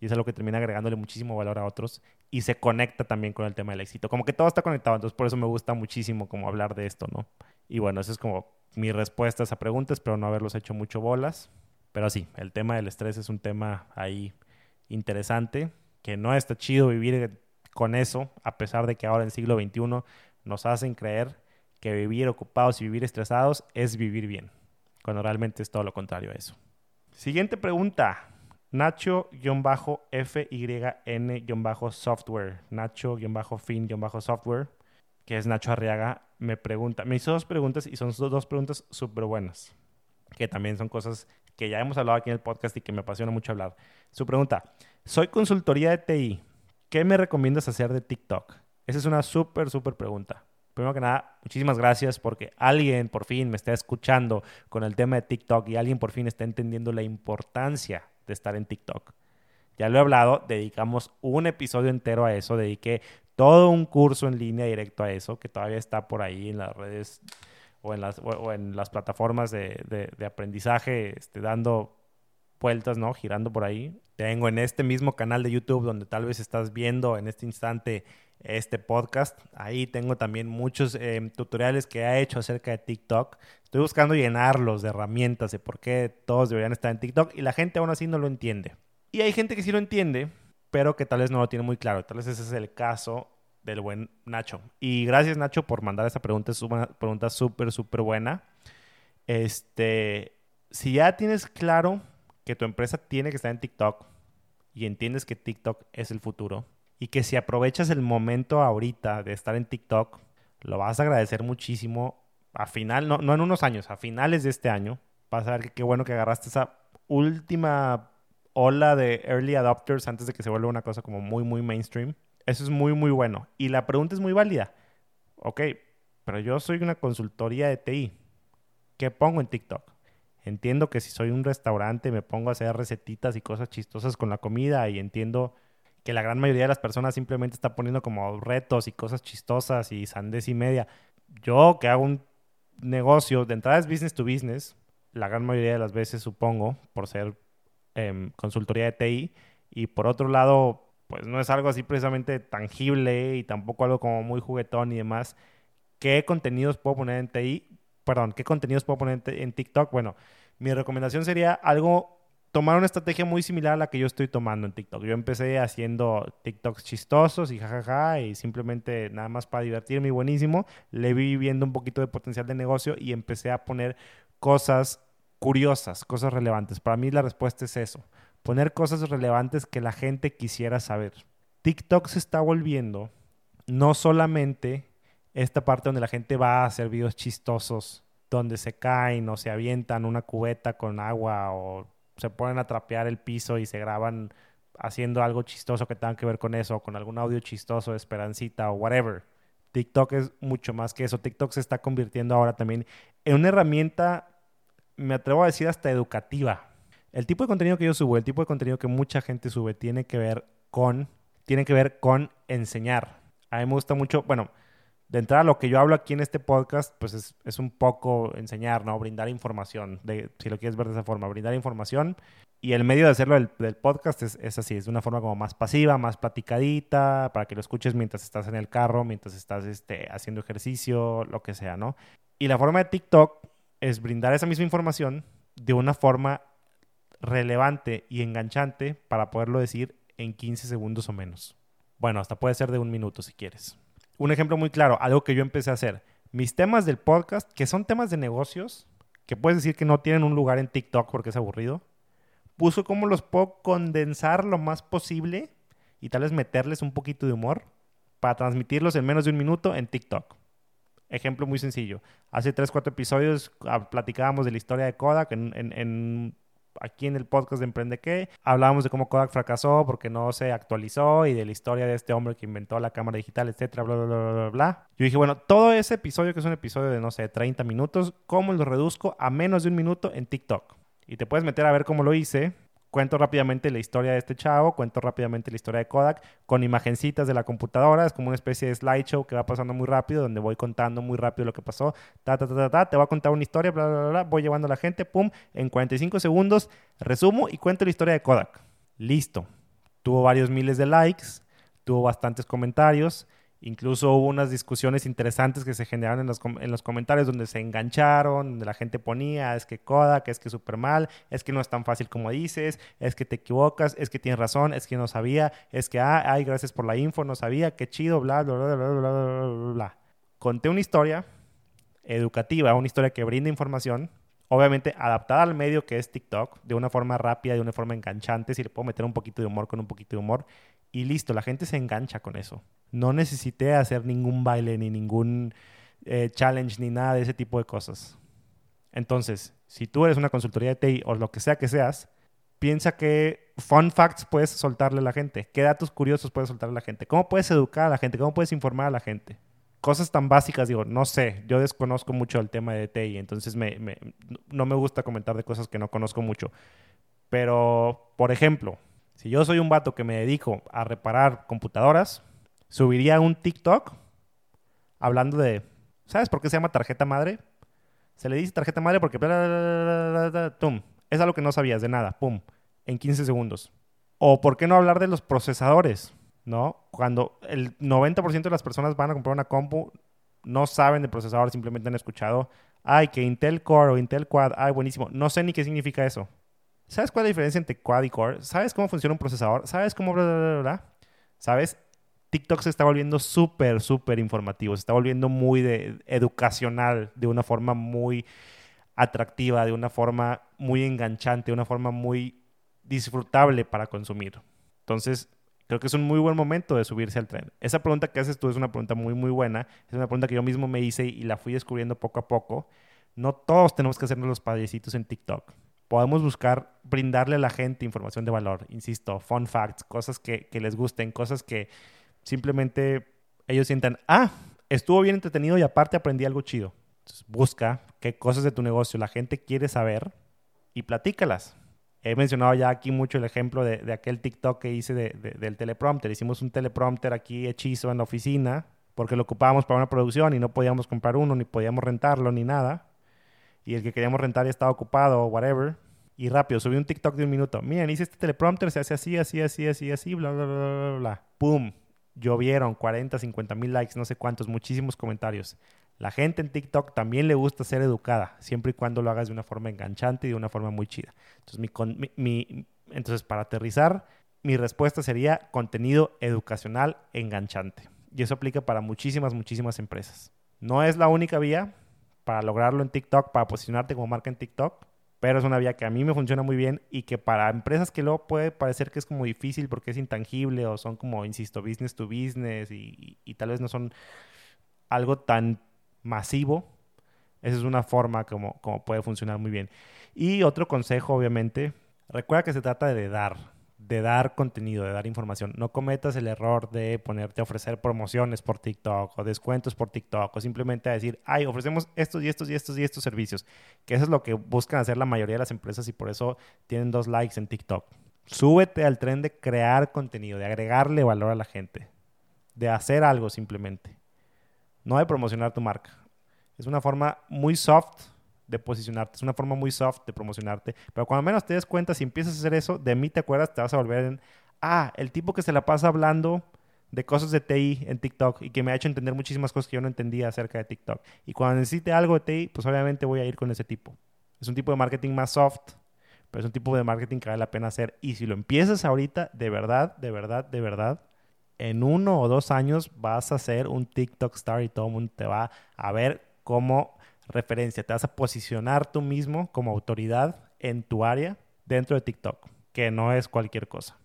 [SPEAKER 1] Y es algo que termina agregándole muchísimo valor a otros. Y se conecta también con el tema del éxito. Como que todo está conectado. Entonces por eso me gusta muchísimo como hablar de esto, ¿no? Y bueno, esa es como mi respuesta a esa pregunta. Espero no haberlos hecho mucho bolas. Pero sí, el tema del estrés es un tema ahí interesante. Que no está chido vivir con eso. A pesar de que ahora en el siglo XXI nos hacen creer que vivir ocupados y vivir estresados es vivir bien, cuando realmente es todo lo contrario a eso. Siguiente pregunta. Nacho-FYN-software. Nacho-fin-software, que es Nacho Arriaga, me pregunta. Me hizo dos preguntas y son dos preguntas súper buenas, que también son cosas que ya hemos hablado aquí en el podcast y que me apasiona mucho hablar. Su pregunta, soy consultoría de TI. ¿Qué me recomiendas hacer de TikTok? Esa es una súper, súper pregunta primero que nada, muchísimas gracias porque alguien por fin me está escuchando con el tema de TikTok y alguien por fin está entendiendo la importancia de estar en TikTok. Ya lo he hablado, dedicamos un episodio entero a eso, dediqué todo un curso en línea directo a eso, que todavía está por ahí en las redes o en las, o en las plataformas de, de, aprendizaje, este, dando vueltas, ¿no? Girando por ahí. Tengo en este mismo canal de YouTube donde tal vez estás viendo en este instante este podcast. Ahí tengo también muchos eh, tutoriales que he hecho acerca de TikTok. Estoy buscando llenarlos de herramientas de por qué todos deberían estar en TikTok y la gente aún así no lo entiende. Y hay gente que sí lo entiende, pero que tal vez no lo tiene muy claro. Tal vez ese es el caso del buen Nacho. Y gracias Nacho por mandar esa pregunta. Es una pregunta súper, súper buena. Este, si ya tienes claro que tu empresa tiene que estar en TikTok y entiendes que TikTok es el futuro, y que si aprovechas el momento ahorita de estar en TikTok, lo vas a agradecer muchísimo a final, no, no en unos años, a finales de este año. Vas a ver que qué bueno que agarraste esa última ola de early adopters antes de que se vuelva una cosa como muy, muy mainstream. Eso es muy, muy bueno. Y la pregunta es muy válida. Ok, pero yo soy una consultoría de TI. ¿Qué pongo en TikTok? Entiendo que si soy un restaurante me pongo a hacer recetitas y cosas chistosas con la comida y entiendo que la gran mayoría de las personas simplemente está poniendo como retos y cosas chistosas y sandés y media. Yo que hago un negocio, de entrada es business to business, la gran mayoría de las veces supongo, por ser em, consultoría de TI, y por otro lado, pues no es algo así precisamente tangible y tampoco algo como muy juguetón y demás. ¿Qué contenidos puedo poner en TI? Perdón, ¿qué contenidos puedo poner en TikTok? Bueno, mi recomendación sería algo tomar una estrategia muy similar a la que yo estoy tomando en TikTok. Yo empecé haciendo TikToks chistosos y jajaja y simplemente nada más para divertirme y buenísimo. Le vi viendo un poquito de potencial de negocio y empecé a poner cosas curiosas, cosas relevantes. Para mí la respuesta es eso. Poner cosas relevantes que la gente quisiera saber. TikTok se está volviendo no solamente esta parte donde la gente va a hacer videos chistosos, donde se caen o se avientan una cubeta con agua o se ponen a trapear el piso y se graban haciendo algo chistoso que tenga que ver con eso, con algún audio chistoso Esperancita o whatever. TikTok es mucho más que eso. TikTok se está convirtiendo ahora también en una herramienta, me atrevo a decir, hasta educativa. El tipo de contenido que yo subo, el tipo de contenido que mucha gente sube, tiene que ver con, tiene que ver con enseñar. A mí me gusta mucho, bueno, de entrada lo que yo hablo aquí en este podcast, pues es, un poco enseñar, ¿no? Brindar información, si lo quieres ver de esa forma, brindar información. Y el medio de hacerlo del, del podcast es, es, así, es de una forma como más pasiva, más platicadita, para que lo escuches mientras estás en el carro, mientras estás este, haciendo ejercicio, lo que sea, ¿no? Y la forma de TikTok es brindar esa misma información de una forma relevante y enganchante para poderlo decir en 15 segundos o menos. Bueno, hasta puede ser de un minuto si quieres un ejemplo muy claro, algo que yo empecé a hacer. Mis temas del podcast, que son temas de negocios, que puedes decir que no tienen un lugar en TikTok porque es aburrido, puso cómo los puedo condensar lo más posible y tal vez meterles un poquito de humor para transmitirlos en menos de un minuto en TikTok. Ejemplo muy sencillo. Hace 3, 4 episodios ah, platicábamos de la historia de Kodak en, en aquí en el podcast de Emprende qué, hablábamos de cómo Kodak fracasó porque no se actualizó y de la historia de este hombre que inventó la cámara digital, etcétera, bla, bla, bla, bla, bla. Yo dije, bueno, todo ese episodio, que es un episodio de, no sé, 30 minutos, ¿cómo lo reduzco a menos de un minuto en TikTok? Y te puedes meter a ver cómo lo hice. Cuento rápidamente la historia de este chavo, cuento rápidamente la historia de Kodak con imagencitas de la computadora, es como una especie de slideshow que va pasando muy rápido, donde voy contando muy rápido lo que pasó, ta, ta, ta, ta, ta te voy a contar una historia, bla, bla, bla, voy llevando a la gente, pum, en 45 segundos resumo y cuento la historia de Kodak. Listo. Tuvo varios miles de likes, tuvo bastantes comentarios, Incluso hubo unas discusiones interesantes que se generaron en los, en los, comentarios donde se engancharon, donde la gente ponía, es que Kodak, es que súper mal, es que no es tan fácil como dices, es que te equivocas, es que tienes razón, es que no sabía, es que, ah, ay, gracias por la info, no sabía, qué chido, bla, bla, bla, bla, bla, bla, bla. Conté una historia educativa, una historia que brinda información, obviamente adaptada al medio que es TikTok, de una forma rápida, de una forma enganchante, si le puedo meter un poquito de humor con un poquito de humor, y listo, la gente se engancha con eso. No necesité hacer ningún baile ni ningún eh, challenge ni nada de ese tipo de cosas. Entonces, si tú eres una consultoría de TI o lo que sea que seas, piensa que fun facts puedes soltarle a la gente, qué datos curiosos puedes soltarle a la gente, cómo puedes educar a la gente, cómo puedes informar a la gente. Cosas tan básicas, digo, no sé, yo desconozco mucho el tema de TI, entonces no me gusta comentar de cosas que no conozco mucho. Pero, por ejemplo, si yo soy un vato que me dedico a reparar computadoras, subiría un TikTok hablando de, ¿sabes por qué se llama tarjeta madre? Se le dice tarjeta madre porque tum, es algo que no sabías de nada, pum, en 15 segundos. O por qué no hablar de los procesadores, ¿no? Cuando el 90% de las personas van a comprar una compu, no saben de procesador, simplemente han escuchado, ay, que Intel Core o Intel Quad, ay, buenísimo. No sé ni qué significa eso. ¿Sabes cuál es la diferencia entre quad y core? ¿Sabes cómo funciona un procesador? ¿Sabes cómo bla, bla, bla, bla? ¿Sabes? TikTok se está volviendo súper, súper informativo. Se está volviendo muy de, educacional, de una forma muy atractiva, de una forma muy enganchante, de una forma muy disfrutable para consumir. Entonces, creo que es un muy buen momento de subirse al tren. Esa pregunta que haces tú es una pregunta muy, muy buena. Es una pregunta que yo mismo me hice y la fui descubriendo poco a poco. No todos tenemos que hacernos los padrecitos en TikTok podemos buscar brindarle a la gente información de valor, insisto, fun facts, cosas que, les gusten, cosas que simplemente ellos sientan, ah, estuvo bien entretenido y aparte aprendí algo chido. Busca qué cosas de tu negocio la gente quiere saber y platícalas. He mencionado ya aquí mucho el ejemplo de, aquel TikTok que hice del teleprompter. Hicimos un teleprompter aquí hechizo en la oficina porque lo ocupábamos para una producción y no podíamos comprar uno, ni podíamos rentarlo, ni nada y el que queríamos rentar ya estaba ocupado o whatever. Y rápido, subí un TikTok de un minuto. Miren, hice este teleprompter, se hace así, así, así, así, así, bla, bla, bla, bla, bla. ¡Pum! Llovieron 40, 50 mil likes, no sé cuántos, muchísimos comentarios. La gente en TikTok también le gusta ser educada, siempre y cuando lo hagas de una forma enganchante y de una forma muy chida. Entonces, mi, mi, entonces para aterrizar, mi respuesta sería contenido educacional enganchante. Y eso aplica para muchísimas, muchísimas empresas. No es la única vía, para lograrlo en TikTok, para posicionarte como marca en TikTok, pero es una vía que a mí me funciona muy bien y que para empresas que luego puede parecer que es como difícil porque es intangible o son como, insisto, business to business y, y tal vez no son algo tan masivo, esa es una forma como, como puede funcionar muy bien. Y otro consejo, obviamente, recuerda que se trata de dar de dar contenido, de dar información. No cometas el error de ponerte a ofrecer promociones por TikTok o descuentos por TikTok o simplemente a decir, ay, ofrecemos estos y estos y estos y estos servicios. Que eso es lo que buscan hacer la mayoría de las empresas y por eso tienen dos likes en TikTok. Súbete al tren de crear contenido, de agregarle valor a la gente, de hacer algo simplemente. No de promocionar tu marca. Es una forma muy soft de posicionarte. Es una forma muy soft de promocionarte. Pero cuando menos te des cuenta, si empiezas a hacer eso, de mí te acuerdas, te vas a volver en, ah, el tipo que se la pasa hablando de cosas de TI en TikTok y que me ha hecho entender muchísimas cosas que yo no entendía acerca de TikTok. Y cuando necesite algo de TI, pues obviamente voy a ir con ese tipo. Es un tipo de marketing más soft, pero es un tipo de marketing que vale la pena hacer. Y si lo empiezas ahorita, de verdad, de verdad, de verdad, en uno o dos años vas a hacer un TikTok star y todo el mundo te va a ver cómo referencia, te vas a posicionar tú mismo como autoridad en tu área dentro de TikTok, que no es cualquier cosa.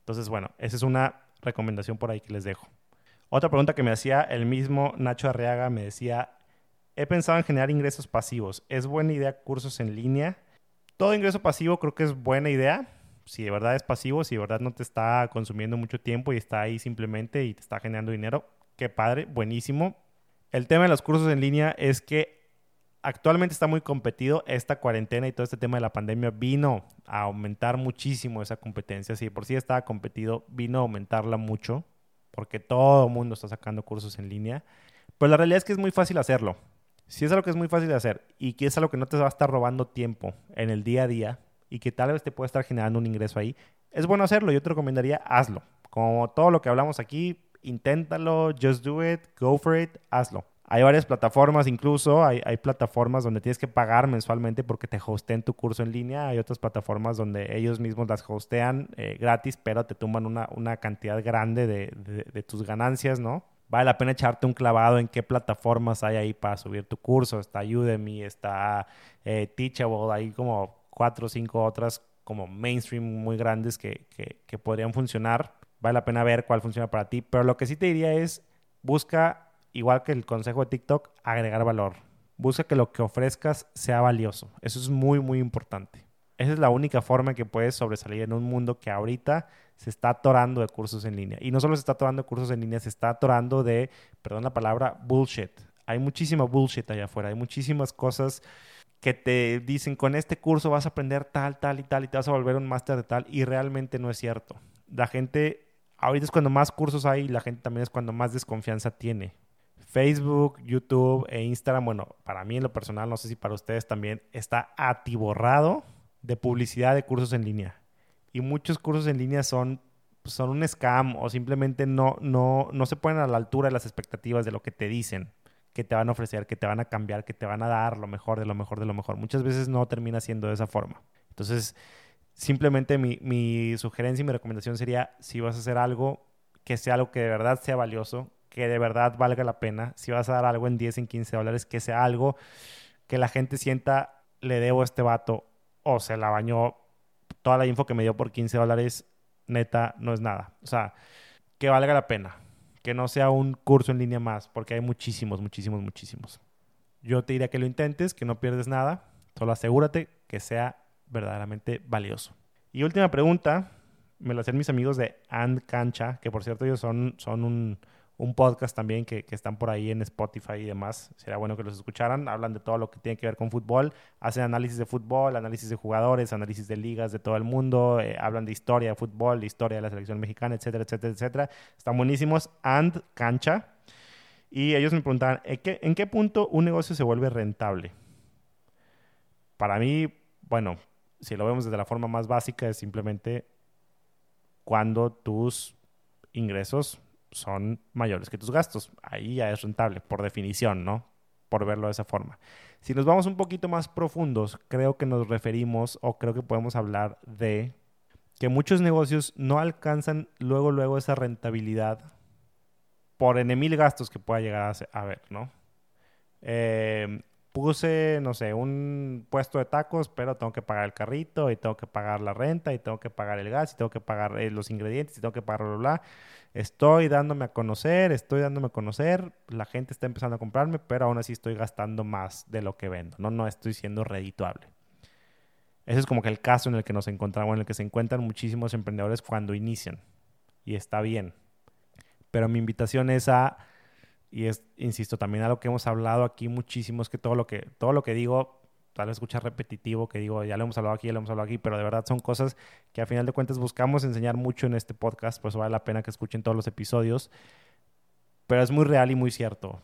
[SPEAKER 1] Entonces, bueno, esa es una recomendación por ahí que les dejo. Otra pregunta que me hacía el mismo Nacho Arriaga me decía, he pensado en generar ingresos pasivos. ¿Es buena idea cursos en línea? Todo ingreso pasivo creo que es buena idea. Si de verdad es pasivo, si de verdad no te está consumiendo mucho tiempo y está ahí simplemente y te está generando dinero, qué padre, buenísimo. El tema de los cursos en línea es que actualmente está muy competido. Esta cuarentena y todo este tema de la pandemia vino a aumentar muchísimo esa competencia. Si por sí estaba competido, vino a aumentarla mucho porque todo el mundo está sacando cursos en línea. Pero la realidad es que es muy fácil hacerlo. Si es algo que es muy fácil de hacer y que es algo que no te va a estar robando tiempo en el día a día y que tal vez te pueda estar generando un ingreso ahí, es bueno hacerlo. Yo te recomendaría, hazlo. Como todo lo que hablamos aquí, inténtalo, just do it, go for it, hazlo. Hay varias plataformas, incluso hay, plataformas donde tienes que pagar mensualmente porque te hosteen tu curso en línea. Hay otras plataformas donde ellos mismos las hostean eh, gratis, pero te tumban una, cantidad grande de, de, tus ganancias, ¿no? Vale la pena echarte un clavado en qué plataformas hay ahí para subir tu curso. Está Udemy, está eh, Teachable, hay como cuatro o cinco otras como mainstream muy grandes que, que, que podrían funcionar. Vale la pena ver cuál funciona para ti. Pero lo que sí te diría es, busca igual que el consejo de TikTok, agregar valor. Busca que lo que ofrezcas sea valioso. Eso es muy, muy importante. Esa es la única forma que puedes sobresalir en un mundo que ahorita se está atorando de cursos en línea. Y no solo se está atorando de cursos en línea, se está atorando de, perdón la palabra, bullshit. Hay muchísima bullshit allá afuera. Hay muchísimas cosas que te dicen con este curso vas a aprender tal, tal y tal y te vas a volver un máster de tal y realmente no es cierto. La gente, ahorita es cuando más cursos hay y la gente también es cuando más desconfianza tiene. Facebook, YouTube e Instagram, bueno, para mí en lo personal, no sé si para ustedes también, está atiborrado de publicidad de cursos en línea. Y muchos cursos en línea son, son un scam o simplemente no, no, no se ponen a la altura de las expectativas de lo que te dicen, que te van a ofrecer, que te van a cambiar, que te van a dar lo mejor de lo mejor de lo mejor. Muchas veces no termina siendo de esa forma. Entonces, simplemente mi, mi sugerencia y mi recomendación sería, si vas a hacer algo, que sea algo que de verdad sea valioso, que de verdad valga la pena. Si vas a dar algo en 10, en 15 dólares, que sea algo que la gente sienta, le debo a este vato o se la bañó. Toda la info que me dio por 15 dólares, neta, no es nada. O sea, que valga la pena. Que no sea un curso en línea más, porque hay muchísimos, muchísimos, muchísimos. Yo te diría que lo intentes, que no pierdes nada. Solo asegúrate que sea verdaderamente valioso. Y última pregunta, me la hacen mis amigos de And Cancha, que por cierto ellos son, son un, un podcast también que, están por ahí en Spotify y demás. Sería bueno que los escucharan. Hablan de todo lo que tiene que ver con fútbol. Hacen análisis de fútbol, análisis de jugadores, análisis de ligas de todo el mundo. Eh, hablan de historia de fútbol, de historia de la selección mexicana, etcétera, etcétera, etcétera. Están buenísimos. And Cancha. Y ellos me preguntaban, ¿en qué, ¿en qué punto un negocio se vuelve rentable? Para mí, bueno, si lo vemos desde la forma más básica, es simplemente cuando tus ingresos son mayores que tus gastos. Ahí ya es rentable, por definición, ¿no? Por verlo de esa forma. Si nos vamos un poquito más profundos, creo que nos referimos o creo que podemos hablar de que muchos negocios no alcanzan luego, luego esa rentabilidad por en mil gastos que pueda llegar a, haber, ¿no? Eh, puse, no sé, un puesto de tacos, pero tengo que pagar el carrito y tengo que pagar la renta y tengo que pagar el gas y tengo que pagar eh, los ingredientes y tengo que pagar bla, bla. Estoy dándome a conocer, estoy dándome a conocer, la gente está empezando a comprarme, pero aún así estoy gastando más de lo que vendo, no, no estoy siendo redituable. Ese es como que el caso en el que nos encontramos, en el que se encuentran muchísimos emprendedores cuando inician. Y está bien. Pero mi invitación es a y es, insisto, también algo que hemos hablado aquí muchísimo, es que todo lo que, todo lo que digo, tal vez escucha repetitivo, que digo, ya lo hemos hablado aquí, ya lo hemos hablado aquí, pero de verdad son cosas que a final de cuentas buscamos enseñar mucho en este podcast, por eso vale la pena que escuchen todos los episodios, pero es muy real y muy cierto.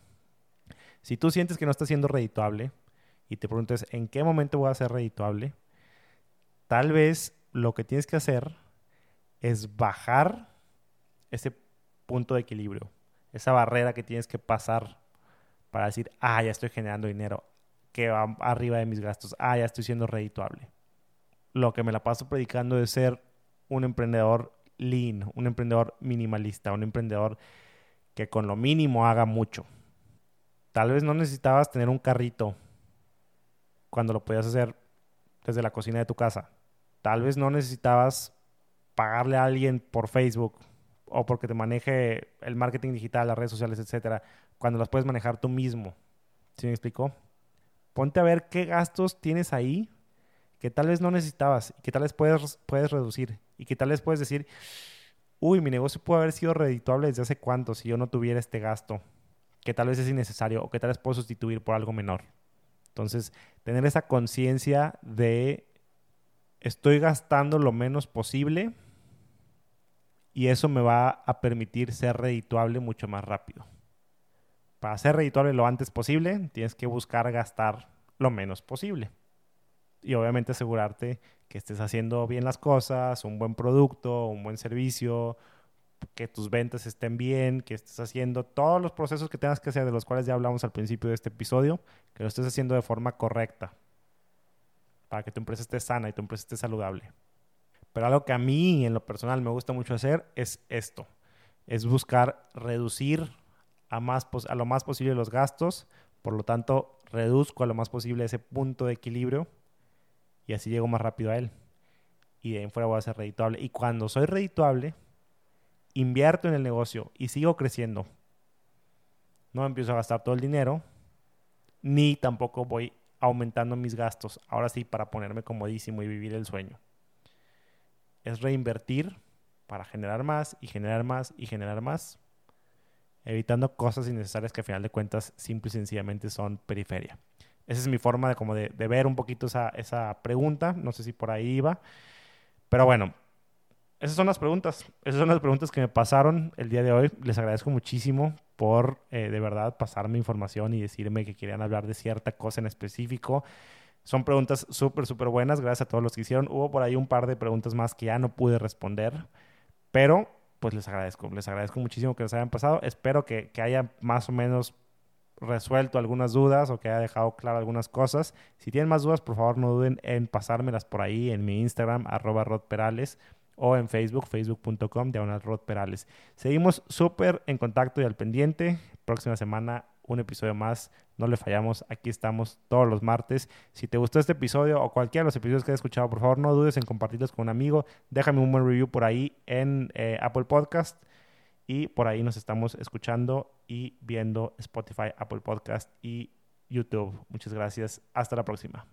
[SPEAKER 1] Si tú sientes que no estás siendo redituable y te preguntas, ¿en qué momento voy a ser redituable? Tal vez lo que tienes que hacer es bajar ese punto de equilibrio esa barrera que tienes que pasar para decir, ah, ya estoy generando dinero que va arriba de mis gastos, ah, ya estoy siendo redituable. Lo que me la paso predicando es ser un emprendedor lean, un emprendedor minimalista, un emprendedor que con lo mínimo haga mucho. Tal vez no necesitabas tener un carrito cuando lo podías hacer desde la cocina de tu casa. Tal vez no necesitabas pagarle a alguien por Facebook o porque te maneje el marketing digital, las redes sociales, etcétera, cuando las puedes manejar tú mismo. ¿Sí me explicó? Ponte a ver qué gastos tienes ahí que tal vez no necesitabas y que tal vez puedes, puedes reducir y que tal vez puedes decir, uy, mi negocio puede haber sido redituable desde hace cuánto si yo no tuviera este gasto, que tal vez es innecesario o que tal vez puedo sustituir por algo menor. Entonces, tener esa conciencia de estoy gastando lo menos posible y eso me va a permitir ser redituable mucho más rápido. Para ser redituable lo antes posible, tienes que buscar gastar lo menos posible. Y obviamente asegurarte que estés haciendo bien las cosas, un buen producto, un buen servicio, que tus ventas estén bien, que estés haciendo todos los procesos que tengas que hacer, de los cuales ya hablamos al principio de este episodio, que lo estés haciendo de forma correcta, para que tu empresa esté sana y tu empresa esté saludable. Pero algo que a mí en lo personal me gusta mucho hacer es esto, es buscar reducir a, más, a lo más posible los gastos, por lo tanto reduzco a lo más posible ese punto de equilibrio y así llego más rápido a él. Y de ahí en fuera voy a ser redituable. Y cuando soy redituable, invierto en el negocio y sigo creciendo. No empiezo a gastar todo el dinero, ni tampoco voy aumentando mis gastos. Ahora sí, para ponerme comodísimo y vivir el sueño es reinvertir para generar más y generar más y generar más, evitando cosas innecesarias que a final de cuentas simple y sencillamente son periferia. Esa es mi forma de, como de, ver un poquito esa, esa pregunta, no sé si por ahí iba, pero bueno, esas son las preguntas. Esas son las preguntas que me pasaron el día de hoy. Les agradezco muchísimo por eh, de verdad pasarme información y decirme que querían hablar de cierta cosa en específico. Son preguntas súper, súper buenas. Gracias a todos los que hicieron. Hubo por ahí un par de preguntas más que ya no pude responder, pero pues les agradezco. Les agradezco muchísimo que les hayan pasado. Espero que, que haya más o menos resuelto algunas dudas o que haya dejado claro algunas cosas. Si tienen más dudas, por favor no duden en pasármelas por ahí en mi Instagram, arroba rodperales o en Facebook, facebook.com, diagonal rodperales. Seguimos súper en contacto y al pendiente. Próxima semana un episodio más. No le fallamos, aquí estamos todos los martes. Si te gustó este episodio o cualquiera de los episodios que has escuchado, por favor no dudes en compartirlos con un amigo. Déjame un buen review por ahí en eh, Apple Podcast. Y por ahí nos estamos escuchando y viendo Spotify, Apple Podcast y YouTube. Muchas gracias. Hasta la próxima.